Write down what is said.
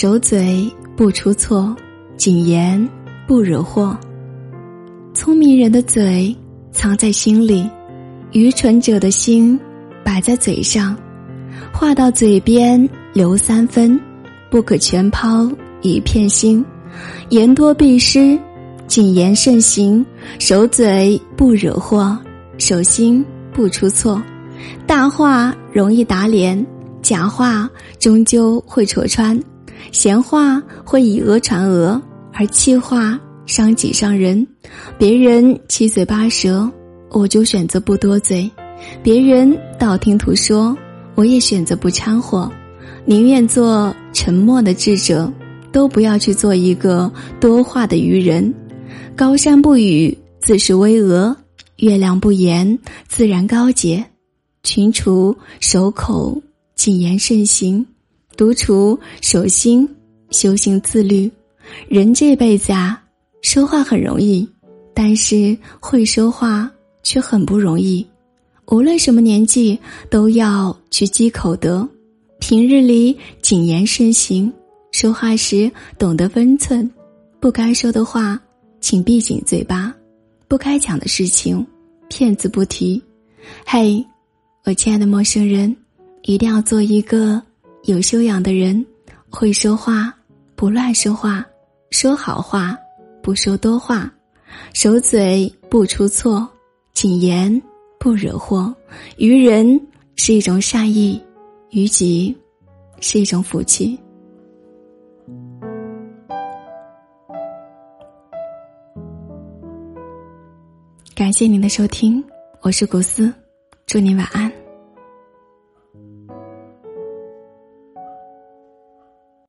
守嘴不出错，谨言不惹祸。聪明人的嘴藏在心里，愚蠢者的心摆在嘴上。话到嘴边留三分，不可全抛一片心。言多必失，谨言慎行。守嘴不惹祸，守心不出错。大话容易打脸，假话终究会戳穿。闲话会以讹传讹，而气话。伤己伤人，别人七嘴八舌，我就选择不多嘴；别人道听途说，我也选择不掺和。宁愿做沉默的智者，都不要去做一个多话的愚人。高山不语，自是巍峨；月亮不言，自然高洁。群除守口，谨言慎行；独处守心，修行自律。人这辈子啊。说话很容易，但是会说话却很不容易。无论什么年纪，都要去积口德。平日里谨言慎行，说话时懂得分寸。不该说的话，请闭紧嘴巴；不该讲的事情，骗子不提。嘿，我亲爱的陌生人，一定要做一个有修养的人，会说话，不乱说话，说好话。不说多话，守嘴不出错，谨言不惹祸。于人是一种善意，于己是一种福气。感谢您的收听，我是古斯，祝您晚安。